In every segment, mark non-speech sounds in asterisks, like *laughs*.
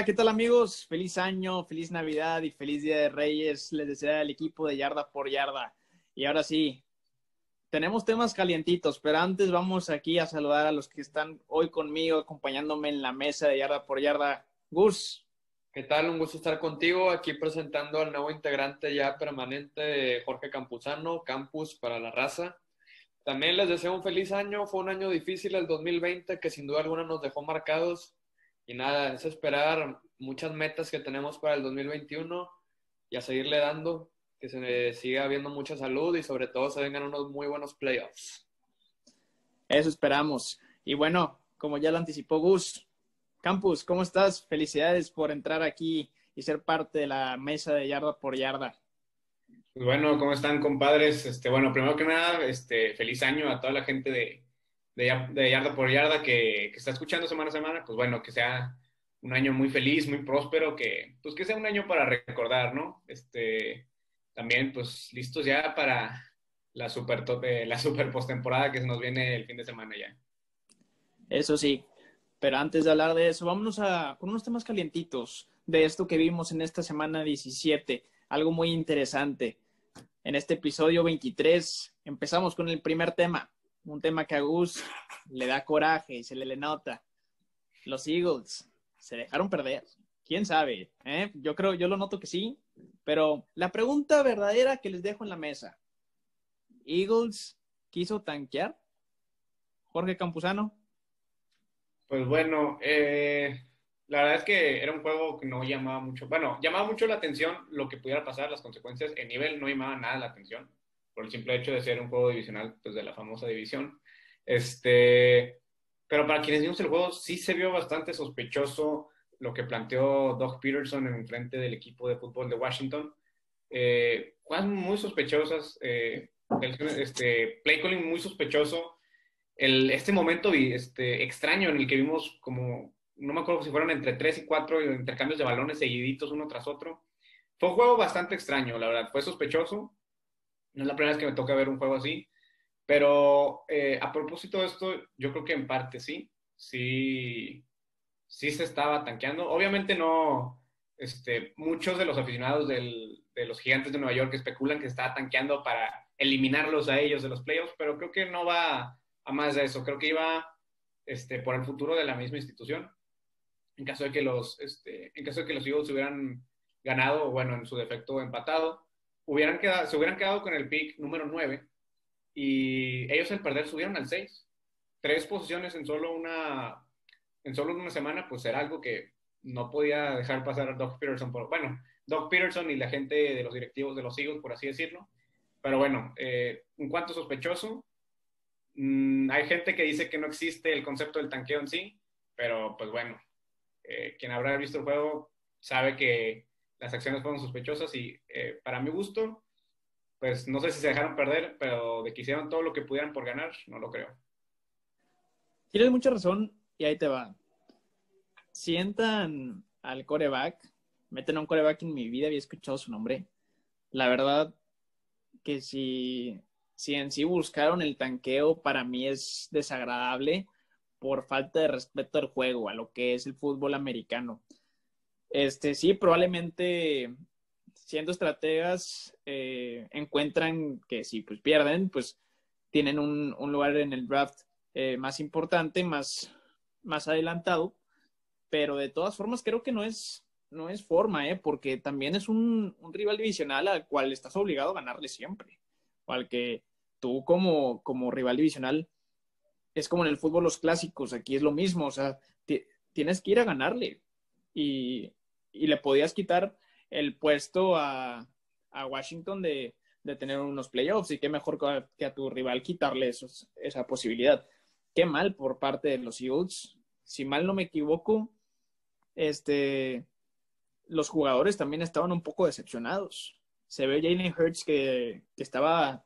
Hola, ¿qué tal amigos? Feliz año, feliz Navidad y feliz Día de Reyes. Les desea el equipo de Yarda por Yarda. Y ahora sí, tenemos temas calientitos, pero antes vamos aquí a saludar a los que están hoy conmigo, acompañándome en la mesa de Yarda por Yarda. Gus. ¿Qué tal? Un gusto estar contigo aquí presentando al nuevo integrante ya permanente Jorge Campuzano, Campus para la Raza. También les deseo un feliz año. Fue un año difícil el 2020 que sin duda alguna nos dejó marcados y nada, es esperar muchas metas que tenemos para el 2021 y a seguirle dando, que se siga habiendo mucha salud y sobre todo se vengan unos muy buenos playoffs. Eso esperamos. Y bueno, como ya lo anticipó Gus, Campus, ¿cómo estás? Felicidades por entrar aquí y ser parte de la mesa de yarda por yarda. Pues bueno, ¿cómo están, compadres? Este, bueno, primero que nada, este, feliz año a toda la gente de, de, yarda por yarda que, está escuchando semana a semana, pues bueno, que sea un año muy feliz, muy próspero, que pues que sea un año para recordar, ¿no? Este, también pues listos ya para la super, eh, la super postemporada que se nos viene el fin de semana ya. Eso sí, pero antes de hablar de eso, vámonos a, con unos temas calientitos de esto que vimos en esta semana 17, algo muy interesante. En este episodio 23 empezamos con el primer tema, un tema que a Gus le da coraje y se le, le nota. Los Eagles se dejaron perder. ¿Quién sabe? ¿Eh? Yo creo, yo lo noto que sí. Pero la pregunta verdadera que les dejo en la mesa. ¿Eagles quiso tanquear? Jorge Campuzano. Pues bueno, eh, la verdad es que era un juego que no llamaba mucho, bueno, llamaba mucho la atención lo que pudiera pasar, las consecuencias. En nivel no llamaba nada la atención por el simple hecho de ser un juego divisional pues, de la famosa división. Este, pero para quienes vimos el juego, sí se vio bastante sospechoso lo que planteó Doug Peterson en frente del equipo de fútbol de Washington. Eh, muy sospechosas, eh, este, play calling muy sospechoso. El, este momento este, extraño en el que vimos como, no me acuerdo si fueron entre tres y cuatro intercambios de balones seguiditos uno tras otro. Fue un juego bastante extraño, la verdad. Fue sospechoso. No es la primera vez que me toca ver un juego así. Pero eh, a propósito de esto, yo creo que en parte sí. Sí, sí se estaba tanqueando. Obviamente no, este, muchos de los aficionados de los gigantes de Nueva York especulan que estaba tanqueando para eliminarlos a ellos de los playoffs, pero creo que no va a más de eso. Creo que iba este, por el futuro de la misma institución. En caso de que los, este, en caso de que los Eagles hubieran ganado, bueno, en su defecto empatado, hubieran quedado, se hubieran quedado con el pick número 9 y ellos al perder subieron al 6. Tres posiciones en solo una, en solo una semana, pues era algo que no podía dejar pasar a Doug Peterson. Por, bueno, Doug Peterson y la gente de los directivos de los Eagles, por así decirlo. Pero bueno, eh, un cuanto sospechoso. Mm, hay gente que dice que no existe el concepto del tanqueo en sí, pero pues bueno, eh, quien habrá visto el juego sabe que las acciones fueron sospechosas y eh, para mi gusto, pues no sé si se dejaron perder, pero de que hicieron todo lo que pudieran por ganar, no lo creo. Tienes mucha razón y ahí te va. Sientan al coreback, meten a un coreback en mi vida, había escuchado su nombre. La verdad que si, si en sí buscaron el tanqueo, para mí es desagradable por falta de respeto al juego, a lo que es el fútbol americano. Este, sí, probablemente siendo estrategas eh, encuentran que si pues pierden, pues tienen un, lugar en el draft eh, más importante, más, más adelantado, pero de todas formas creo que no es, no es forma, ¿eh? porque también es un, un, rival divisional al cual estás obligado a ganarle siempre, o al que tú como, como rival divisional es como en el fútbol los clásicos, aquí es lo mismo, o sea, tienes que ir a ganarle y, y le podías quitar el puesto a, Washington de, tener unos playoffs y qué mejor que a, tu rival quitarle esa posibilidad. Qué mal por parte de los Eagles. Si mal no me equivoco, este, los jugadores también estaban un poco decepcionados. Se ve Jalen Hurts que, estaba,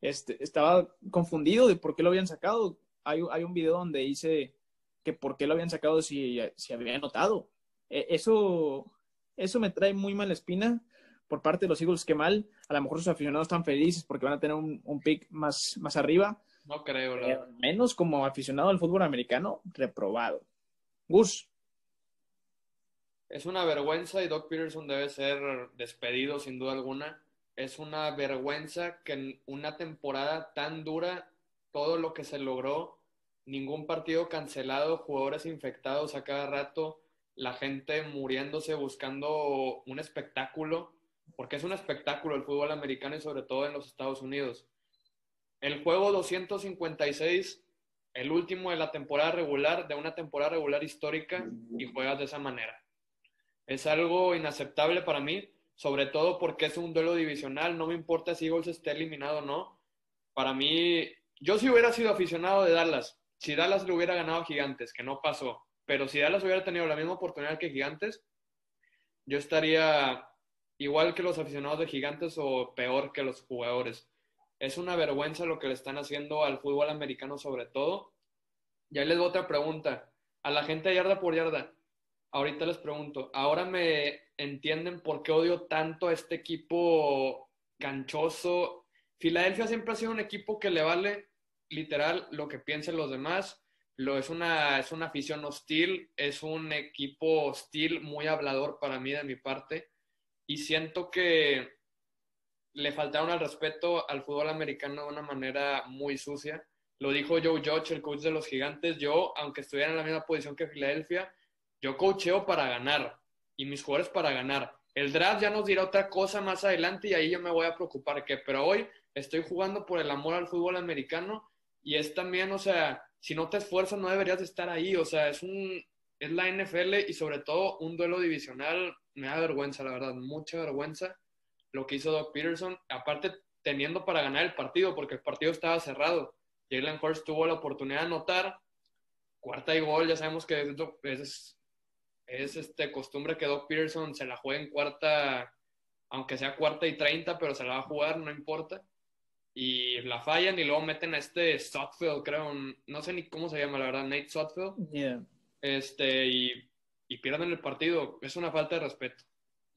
este, estaba confundido de por qué lo habían sacado. Hay, hay un video donde dice que por qué lo habían sacado si, si había notado. E, eso, eso me trae muy mala espina por parte de los Eagles que mal. A lo mejor sus aficionados están felices porque van a tener un, pick más, más arriba. No creo, menos como aficionado al fútbol americano, reprobado. Gus. Es una vergüenza y Doc Peterson debe ser despedido sin duda alguna. Es una vergüenza que en una temporada tan dura, todo lo que se logró, ningún partido cancelado, jugadores infectados a cada rato, la gente muriéndose buscando un espectáculo, porque es un espectáculo el fútbol americano y sobre todo en los Estados Unidos. El juego 256, el último de la temporada regular, de una temporada regular histórica, y juegas de esa manera. Es algo inaceptable para mí, sobre todo porque es un duelo divisional, no me importa si Eagles esté eliminado o no. Para mí, yo si hubiera sido aficionado de Dallas, si Dallas le hubiera ganado a Gigantes, que no pasó, pero si Dallas hubiera tenido la misma oportunidad que Gigantes, yo estaría igual que los aficionados de Gigantes o peor que los jugadores. Es una vergüenza lo que le están haciendo al fútbol americano sobre todo. Y ahí les doy otra pregunta. A la gente yarda por yarda, ahorita les pregunto, ¿ahora me entienden por qué odio tanto a este equipo canchoso? Filadelfia siempre ha sido un equipo que le vale literal lo que piensen los demás. Lo, es, una, es una afición hostil, es un equipo hostil, muy hablador para mí de mi parte. Y siento que le faltaron al respeto al fútbol americano de una manera muy sucia. Lo dijo Joe Judge, el coach de los gigantes. Yo, aunque estuviera en la misma posición que Filadelfia, yo coacheo para ganar y mis jugadores para ganar. El draft ya nos dirá otra cosa más adelante y ahí yo me voy a preocupar que, pero hoy estoy jugando por el amor al fútbol americano y es también, o sea, si no te esfuerzas no deberías de estar ahí, o sea, es un es la NFL y sobre todo un duelo divisional, me da vergüenza, la verdad, mucha vergüenza lo que hizo Doc Peterson, aparte teniendo para ganar el partido, porque el partido estaba cerrado. Jalen Hurst tuvo la oportunidad de anotar, cuarta y gol, ya sabemos que es, es, este, costumbre que Doc Peterson se la juegue en cuarta, aunque sea cuarta y treinta, pero se la va a jugar, no importa. Y la fallan y luego meten a este Sotfield, creo, no sé ni cómo se llama, la verdad, Nate Sotfield. Este, y, y pierden el partido. Es una falta de respeto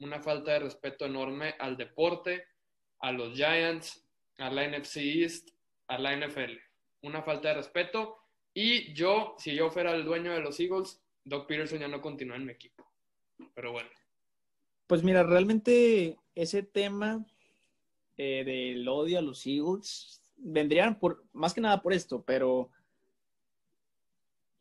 una falta de respeto enorme al deporte, a los Giants, a la NFC East, a la NFL. Una falta de respeto. Y yo, si yo fuera el dueño de los Eagles, Doc Peterson ya no continúa en mi equipo. Pero bueno. Pues mira, realmente ese tema eh, del odio a los Eagles vendrían por más que nada por esto, pero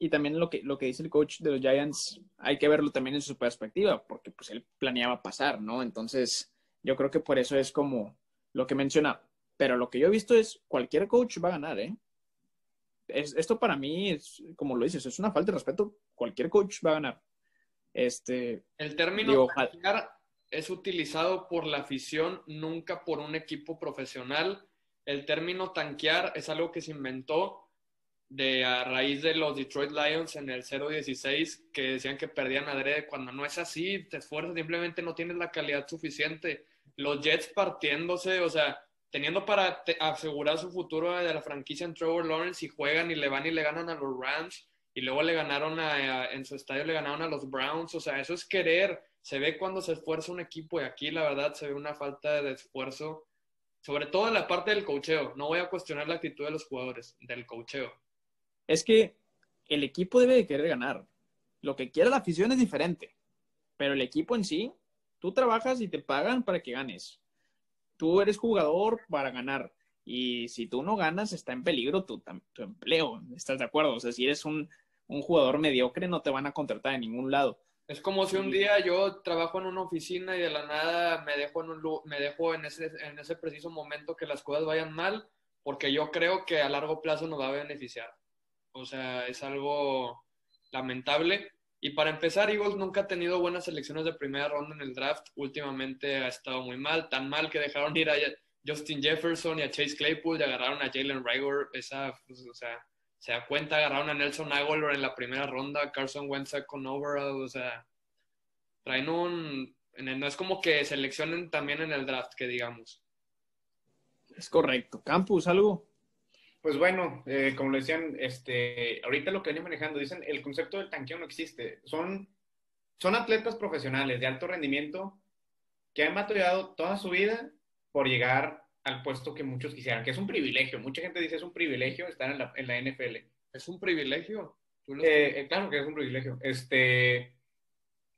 y también lo que, lo que dice el coach de los Giants, hay que verlo también en su perspectiva, porque pues él planeaba pasar, ¿no? Entonces, yo creo que por eso es como lo que menciona. Pero lo que yo he visto es, cualquier coach va a ganar, ¿eh? Es, esto para mí es, como lo dices, es una falta de respeto. Cualquier coach va a ganar. Este, el término tanquear es utilizado por la afición, nunca por un equipo profesional. El término tanquear es algo que se inventó de a raíz de los Detroit Lions en el 0-16 que decían que perdían adrede cuando no es así, te esfuerzas, simplemente no tienes la calidad suficiente. Los Jets partiéndose, o sea, teniendo para asegurar su futuro de la franquicia en Trevor Lawrence y juegan y le van y le ganan a los Rams y luego le ganaron en su estadio le ganaron a los Browns, o sea, eso es querer, se ve cuando se esfuerza un equipo y aquí la verdad se ve una falta de esfuerzo, sobre todo en la parte del cocheo, no voy a cuestionar la actitud de los jugadores, del cocheo es que el equipo debe de querer ganar. Lo que quiere la afición es diferente, pero el equipo en sí, tú trabajas y te pagan para que ganes. Tú eres jugador para ganar. Y si tú no ganas, está en peligro tu, tu empleo. ¿Estás de acuerdo? O sea, si eres un, un, jugador mediocre, no te van a contratar en ningún lado. Es como si un día yo trabajo en una oficina y de la nada me dejo en, un, me dejo en, ese, en ese preciso momento que las cosas vayan mal, porque yo creo que a largo plazo nos va a beneficiar. O sea, es algo lamentable. Y para empezar, Eagles nunca ha tenido buenas selecciones de primera ronda en el draft. Últimamente ha estado muy mal, tan mal que dejaron ir a Justin Jefferson y a Chase Claypool y agarraron a Jalen Rigor. Esa, pues, o sea, se da cuenta, agarraron a Nelson Aguilar en la primera ronda, Carson Wentz con overall, o sea, traen un... No es como que seleccionen también en el draft, que digamos. Es correcto. Campus, ¿algo? Pues bueno, eh, como lo decían, este, ahorita lo que venía manejando, dicen, el concepto del tanqueo no existe. Son, son atletas profesionales de alto rendimiento que han batallado toda su vida por llegar al puesto que muchos quisieran, que es un privilegio. Mucha gente dice es un privilegio estar en la, en la NFL. ¿Es un privilegio? Eh, eh, claro que es un privilegio. Este,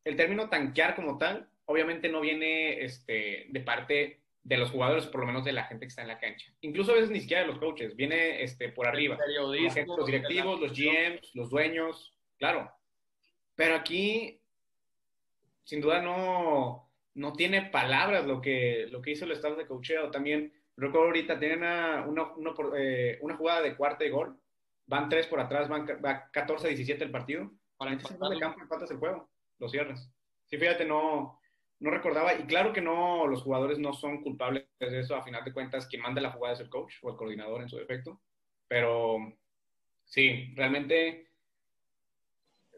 el término tanquear como tal, obviamente no viene este, de parte de los jugadores, por lo menos de la gente que está en la cancha. Incluso a veces ni siquiera de los coaches, viene este, por arriba. Los directivos, los GMs, los dueños, claro. Pero aquí, sin duda, no, no tiene palabras lo que, lo que hizo el estado de coacheo. También, recuerdo ahorita, tienen una, una, eh, una, jugada de cuarta y gol. Van tres por atrás, van va 14-17 el partido. Para el de campo empatas el juego, lo cierras. Sí, fíjate, no, no recordaba. Y claro que no, los jugadores no son culpables de eso. A final de cuentas, quien manda la jugada es el coach o el coordinador en su defecto. Pero sí, realmente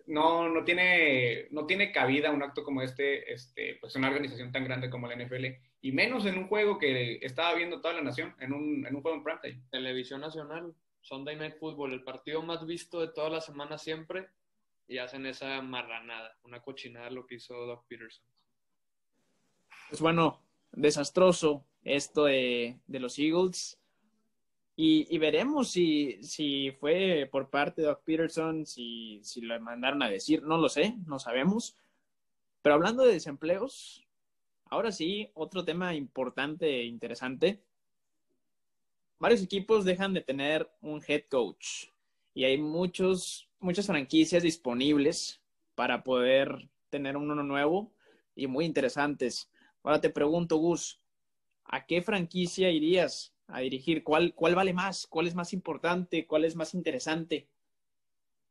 no, no, tiene, no tiene cabida un acto como este, este, pues una organización tan grande como la NFL, y menos en un juego que estaba viendo toda la nación, en un, en un juego en primetime. Televisión Nacional, Sunday Night Football, el partido más visto de toda la semana siempre, y hacen esa marranada, una cochinada lo que hizo Doc Peterson. Pues bueno, desastroso esto de, de los Eagles. Y, veremos si, fue por parte de Doc Peterson, si, si lo mandaron a decir, no lo sé, no sabemos. Pero hablando de desempleos, ahora sí, otro tema importante e interesante. Varios equipos dejan de tener un head coach y hay muchos, muchas franquicias disponibles para poder tener uno nuevo y muy interesantes. Ahora te pregunto, Gus, ¿a qué franquicia irías a dirigir? ¿Cuál, ¿Cuál vale más? ¿Cuál es más importante? ¿Cuál es más interesante?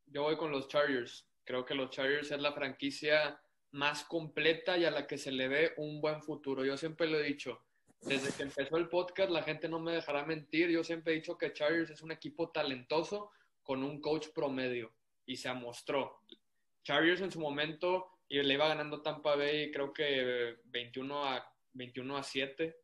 Yo voy con los Chargers. Creo que los Chargers es la franquicia más completa y a la que se le ve un buen futuro. Yo siempre lo he dicho, desde que empezó el podcast la gente no me dejará mentir. Yo siempre he dicho que Chargers es un equipo talentoso con un coach promedio y se mostró. Chargers en su momento y le iba ganando Tampa Bay creo que 21 a 21 a 7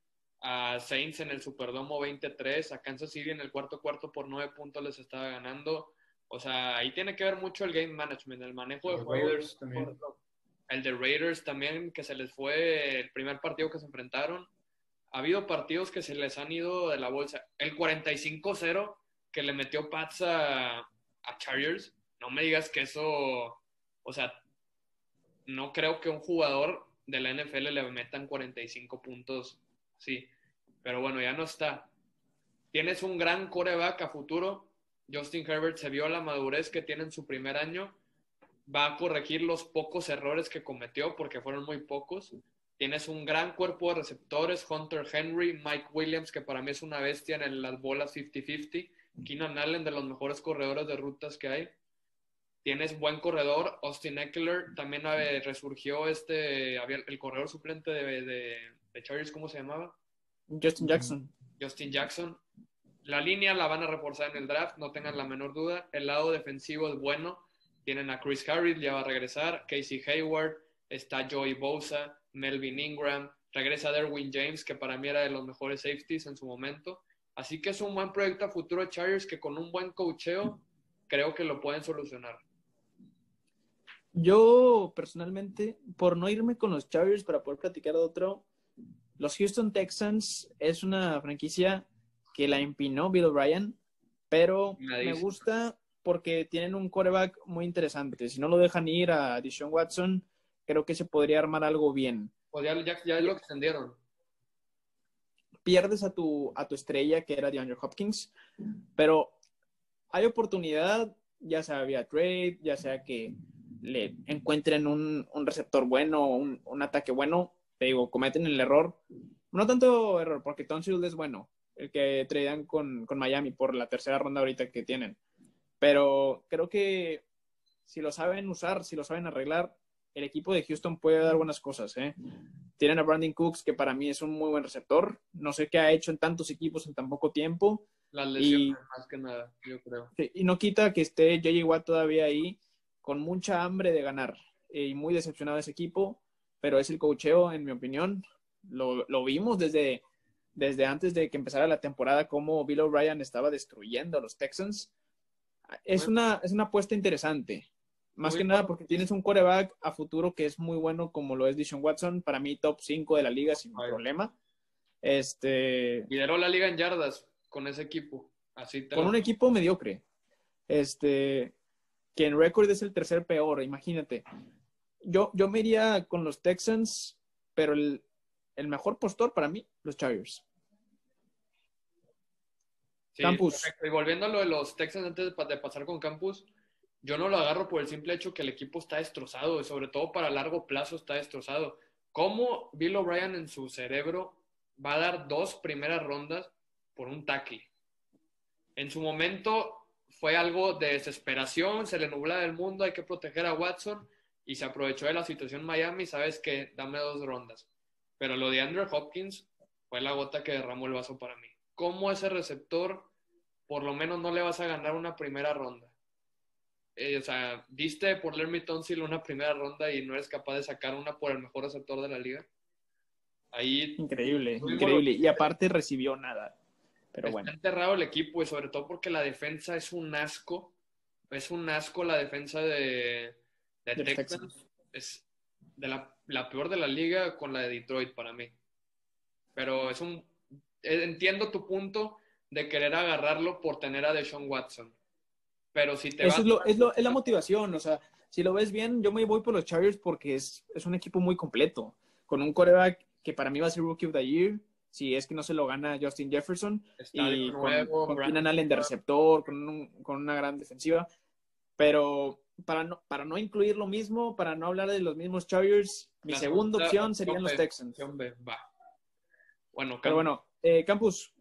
a Saints en el Superdomo 23, a Kansas City en el cuarto cuarto por nueve puntos les estaba ganando. O sea, ahí tiene que ver mucho el game management, el manejo de juegos. También. El de Raiders también, que se les fue el primer partido que se enfrentaron. Ha habido partidos que se les han ido de la bolsa. El 45-0 que le metió Pats a, a Chargers, no me digas que eso, o sea, no creo que un jugador de la NFL le metan 45 puntos sí. Pero bueno, ya no está. Tienes un gran coreback a futuro. Justin Herbert se vio la madurez que tiene en su primer año. Va a corregir los pocos errores que cometió, porque fueron muy pocos. Tienes un gran cuerpo de receptores, Hunter Henry, Mike Williams, que para mí es una bestia en las bolas 50-50. Keenan Allen, de los mejores corredores de rutas que hay. Tienes buen corredor, Austin Eckler, también resurgió este, el corredor suplente de Chargers, ¿cómo se llamaba? Justin Jackson. Justin Jackson. La línea la van a reforzar en el draft, no tengan la menor duda. El lado defensivo es bueno. Tienen a Chris Harris, ya va a regresar. Casey Hayward, está Joey Bosa, Melvin Ingram. Regresa Derwin James, que para mí era de los mejores safeties en su momento. Así que es un buen proyecto a futuro de Chargers que con un buen cocheo creo que lo pueden solucionar. Yo personalmente, por no irme con los Chargers para poder platicar de otro, los Houston Texans es una franquicia que la empinó Bill O'Brien, pero me gusta porque tienen un quarterback muy interesante. Si no lo dejan ir a Deshaun Watson, creo que se podría armar algo bien. Pues ya, ya, lo extendieron. Pierdes a tu, a tu estrella, que era DeAndre Hopkins, pero hay oportunidad, ya sea vía trade, ya sea que le encuentren un, receptor bueno, un, un ataque bueno, te digo, cometen el error. No tanto error, porque Tonsil es bueno, el que traían con, con Miami por la tercera ronda ahorita que tienen. Pero creo que si lo saben usar, si lo saben arreglar, el equipo de Houston puede dar buenas cosas. ¿eh? Tienen a Brandon Cooks, que para mí es un muy buen receptor. No sé qué ha hecho en tantos equipos en tan poco tiempo. Las lesiones, más que nada, yo creo. y no quita que esté J.J. Watt todavía ahí, con mucha hambre de ganar. Y muy decepcionado ese equipo pero es el cocheo, en mi opinión. Lo, lo vimos desde, desde antes de que empezara la temporada, cómo Bill O'Brien estaba destruyendo a los Texans. Es una, es una apuesta interesante. Más que nada porque tienes un quarterback a futuro que es muy bueno, como lo es Dishon Watson. Para mí, top 5 de la liga sin problema. Este... Lideró la liga en yardas con ese equipo. Así con un equipo mediocre. Este, que en récord es el tercer peor, imagínate yo, yo me iría con los Texans, pero el, el mejor postor para mí, los Chargers. Sí, Campus. Y volviendo a lo de los Texans antes de pasar con Campus, yo no lo agarro por el simple hecho que el equipo está destrozado y sobre todo para largo plazo está destrozado. ¿Cómo Bill O'Brien en su cerebro va a dar dos primeras rondas por un tackle? En su momento fue algo de desesperación, se le nubla el mundo, hay que proteger a Watson y se aprovechó de la situación Miami, sabes que dame dos rondas. Pero lo de Andrew Hopkins fue la gota que derramó el vaso para mí. ¿Cómo ese receptor por lo menos no le vas a ganar una primera ronda? Eh, o sea, diste por Lermy Tonsil una primera ronda y no eres capaz de sacar una por el mejor receptor de la liga. Ahí. Increíble, increíble. Y aparte recibió nada. Pero está bueno. enterrado el equipo y sobre todo porque la defensa es un asco. Es un asco la defensa de, de Texans. Es de la, la peor de la liga con la de Detroit para mí. Pero es un. Entiendo tu punto de querer agarrarlo por tener a Deshaun Watson. Pero si te Eso es, lo, es, lo, es, la motivación. O sea, si lo ves bien, yo me voy por los Chargers porque es, es un equipo muy completo. Con un coreback que para mí va a ser Rookie of the Year, si es que no se lo gana Justin Jefferson. y con, con Keenan Allen de receptor, con, con, una gran defensiva. Pero para no, para no incluir lo mismo, para no hablar de los mismos Chargers, mi segunda opción serían los Texans. Bueno, Pero bueno, eh, Campus.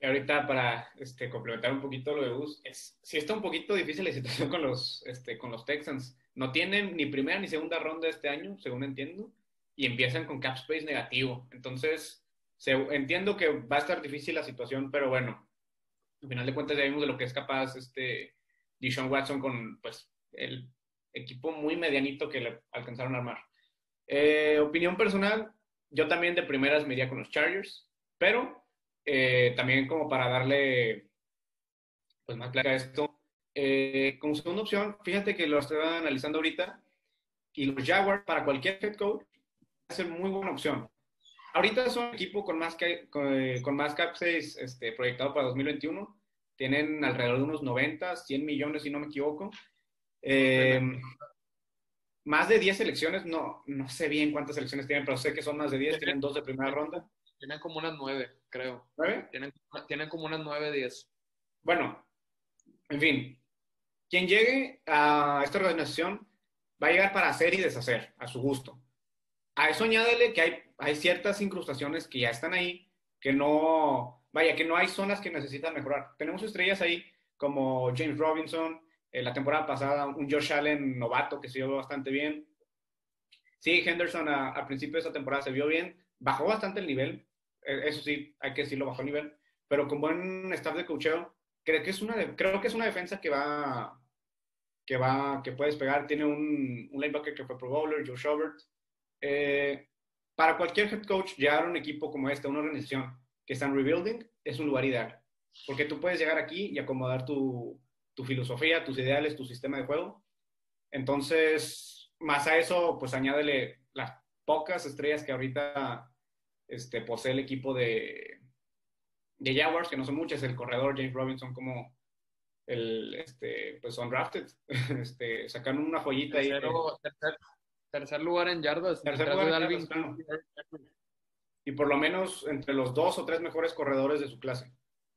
Y ahorita para este, complementar un poquito lo de Bus, es, sí está un poquito difícil la situación con los, este, con los Texans. No tienen ni primera ni segunda ronda este año, según entiendo, y empiezan con cap space negativo. Entonces, se, entiendo que va a estar difícil la situación, pero bueno, al final de cuentas ya vimos de lo que es capaz este Deshaun Watson con pues el equipo muy medianito que le alcanzaron a armar. Eh, opinión personal, yo también de primeras me iría con los Chargers, pero eh, también como para darle pues más clara esto, eh, como segunda opción, fíjate que lo estoy analizando ahorita y los Jaguars para cualquier head coach ser muy buena opción. Ahorita son un equipo con más, que, con, más cap 6 este, proyectado para 2021. Tienen alrededor de unos 90, 100 millones, si no me equivoco. Eh, más de 10 selecciones, no, no sé bien cuántas selecciones tienen, pero sé que son más de 10, tienen dos de primera ronda. Tienen como unas 9, creo. ¿Nueve? Tienen, tienen como unas 9, 10. Bueno, en fin, quien llegue a esta organización va a llegar para hacer y deshacer, a su gusto. A eso añádele que hay, hay ciertas incrustaciones que ya están ahí, que no, vaya, que no hay zonas que necesitan mejorar. Tenemos estrellas ahí como James Robinson, eh, la temporada pasada un Josh Allen novato que se vio bastante bien. Sí, Henderson a, principio de esa temporada se vio bien, bajó bastante el nivel, eh, eso sí, hay que decirlo, bajó el nivel, pero con buen staff de cocheo, creo que es una, creo que es una defensa que va, que va, que puede despegar. Tiene un, un linebacker que fue Pro Bowler, Joe Schobert. Eh, para cualquier head coach, llegar a un equipo como este, una organización que está en rebuilding, es un lugar ideal. Porque tú puedes llegar aquí y acomodar tu, tu filosofía, tus ideales, tu sistema de juego. Entonces, más a eso, pues añádele las pocas estrellas que ahorita este, posee el equipo de, de Jaguars, que no son muchas, el corredor James Robinson como el, este, pues undrafted, *laughs* este, sacaron una joyita ahí. Tercer, lugar en yardas. Tercer lugar en yardas, Y por lo menos entre los dos o tres mejores corredores de su clase.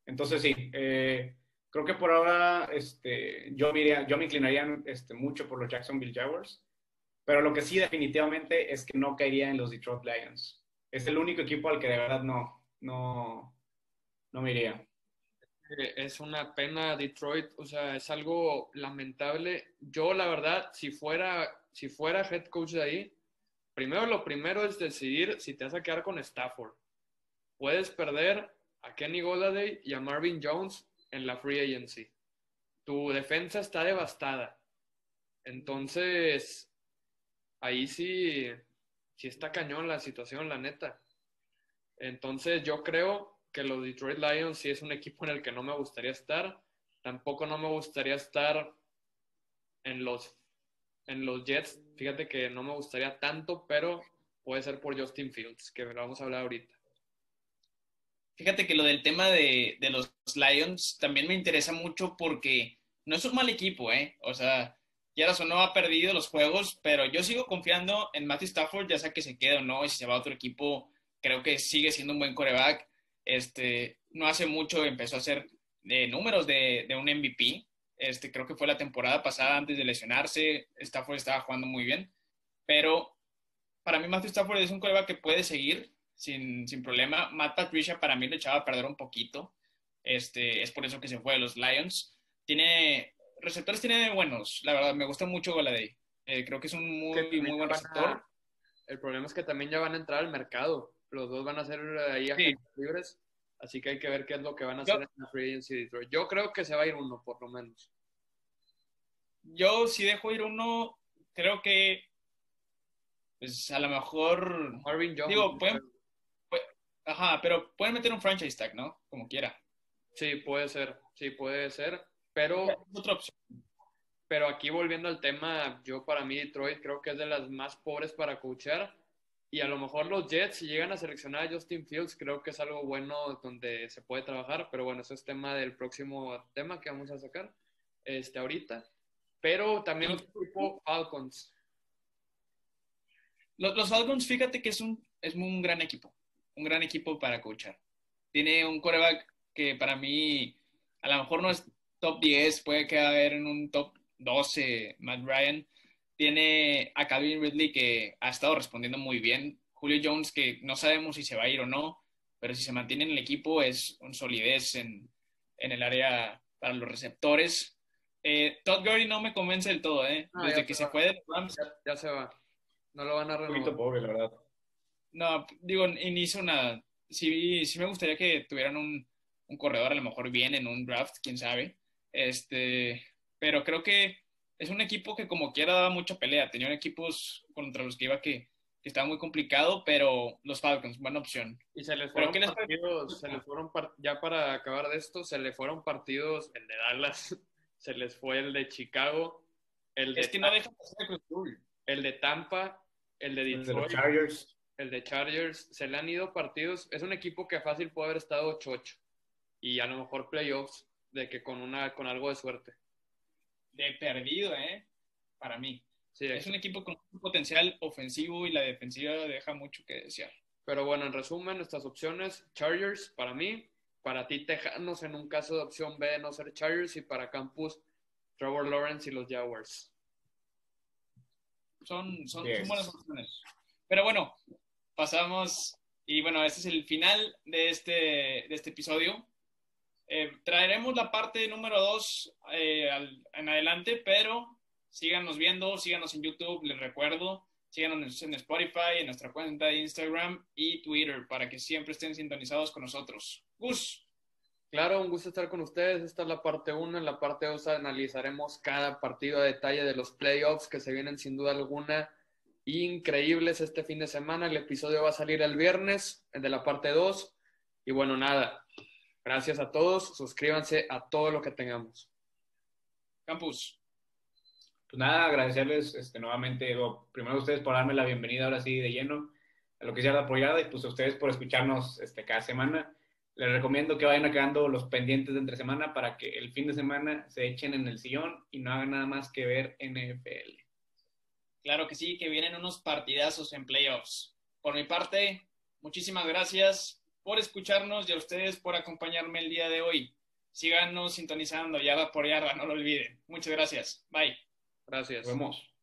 Entonces sí, eh, creo que por ahora este, yo, yo me inclinaría este, mucho por los Jacksonville Jaguars, pero lo que sí definitivamente es que no caería en los Detroit Lions. Es el único equipo al que de verdad no, no, no me iría. Eh, es una pena Detroit, o sea, es algo lamentable. Yo, la verdad, si fuera, si fuera head coach de ahí, primero lo primero es decidir si te vas a quedar con Stafford. Puedes perder a Kenny Golladay y a Marvin Jones en la free agency. Tu defensa está devastada. Entonces, ahí sí, sí está cañón la situación, la neta. Entonces, yo creo que los Detroit Lions sí es un equipo en el que no me gustaría estar. Tampoco no me gustaría estar en los, en los Jets. Fíjate que no me gustaría tanto, pero puede ser por Justin Fields, que lo vamos a hablar ahorita. Fíjate que lo del tema de, los Lions también me interesa mucho porque no es un mal equipo, ¿eh? O sea, quieras o no, ha perdido los juegos, pero yo sigo confiando en Matthew Stafford, ya sea que se quede o no, y si se va a otro equipo, creo que sigue siendo un buen coreback. Este, no hace mucho empezó a hacer eh, números de, de, un MVP. Este, creo que fue la temporada pasada antes de lesionarse. Stafford estaba jugando muy bien, pero para mí Matthew Stafford es un coreback que puede seguir sin, sin problema. Matt Patricia para mí le echaba a perder un poquito. Este, es por eso que se fue de los Lions. Tiene receptores tiene buenos, la verdad, me gusta mucho Goladay. Eh, creo que es un muy, muy buen receptor. A, el problema es que también ya van a entrar al mercado. Los dos van a ser ahí Sí. libres. Así que hay que ver qué es lo que van a hacer Yo- en la Free Agency de Detroit. Yo creo que se va a ir uno, por lo menos. Yo, si dejo ir uno, creo que, pues a lo mejor, Marvin Jones. Digo, pueden- ajá, pero pueden meter un franchise tag, ¿no? Como quiera. Sí, puede ser. Sí, puede ser. Pero, Es otra opción. pero aquí volviendo al tema, yo para mí Detroit creo que es de las más pobres para coachar. Y a lo mejor los Jets, si llegan a seleccionar a Justin Fields, creo que es algo bueno donde se puede trabajar. Pero bueno, eso es tema del próximo tema que vamos a sacar este, ahorita. Pero también otro equipo, Falcons. Los, los Falcons, fíjate que es un, es un gran equipo. Un gran equipo para coachar. Tiene un coreback que para mí, a lo mejor no es top 10, puede caer en un top 12, Matt Ryan. Tiene a Calvin Ridley que ha estado respondiendo muy bien. Julio Jones que no sabemos si se va a ir o no, pero si se mantiene en el equipo es un solidez en, en el área para los receptores. Eh, Todd Gurley no me convence del todo, ¿eh? Ah, Desde que se se fue de los Rams, Ya, ya se va. No lo van a Un poquito renovar. pobre, la verdad. No, digo, hizo nada. Sí, sí me gustaría que tuvieran un, un corredor, a lo mejor bien en un draft, quién sabe. Este, pero creo que es un equipo que como quiera daba mucha pelea. Tenían equipos contra los que iba que, que estaba muy complicado, pero los Falcons, buena opción. Y se les ¿Pero fueron les partidos, se les fueron par- ya para acabar de esto, se les fueron partidos, el de Dallas, *laughs* se les fue el de Chicago, el de, Es que no dejan de ser Azul. el de Tampa, el de De los Detroit, Chargers. El de Chargers, se le han ido partidos, es un equipo que fácil puede haber estado 8-8 y a lo mejor playoffs de que con una con algo de suerte. De perdido, ¿eh? Para mí. Sí, Es un equipo con un potencial ofensivo y la defensiva deja mucho que desear. Pero bueno, en resumen, nuestras opciones, Chargers para mí, para ti Tejanos en un caso de opción B de no ser Chargers y para Campus, Trevor Lawrence y los Jaguars. son, son, Yes. son buenas opciones. Pero bueno, pasamos y bueno, este es el final de este, de este episodio. Eh, traeremos la parte número 2 en adelante, pero síganos viendo, síganos en YouTube, les recuerdo, síganos en Spotify, en nuestra cuenta de Instagram y Twitter para que siempre estén sintonizados con nosotros. Gus, Claro, un gusto estar con ustedes. Esta es la parte 1. En la parte 2 analizaremos cada partido a detalle de los playoffs que se vienen sin duda alguna increíbles este fin de semana. El episodio va a salir el viernes, de la parte 2. Y bueno, nada. Gracias a todos. Suscríbanse a todo lo que tengamos. Campus. Pues nada, agradecerles este, nuevamente, primero a ustedes por darme la bienvenida ahora sí de lleno a lo que sea la apoyada y pues a ustedes por escucharnos este, cada semana. Les recomiendo que vayan quedando los pendientes de entre semana para que el fin de semana se echen en el sillón y no hagan nada más que ver NFL. Claro que sí, que vienen unos partidazos en playoffs. Por mi parte, muchísimas gracias por escucharnos y a ustedes por acompañarme el día de hoy. Síganos sintonizando, yarda por yarda, no lo olviden. Muchas gracias. Bye. Gracias. Nos vemos.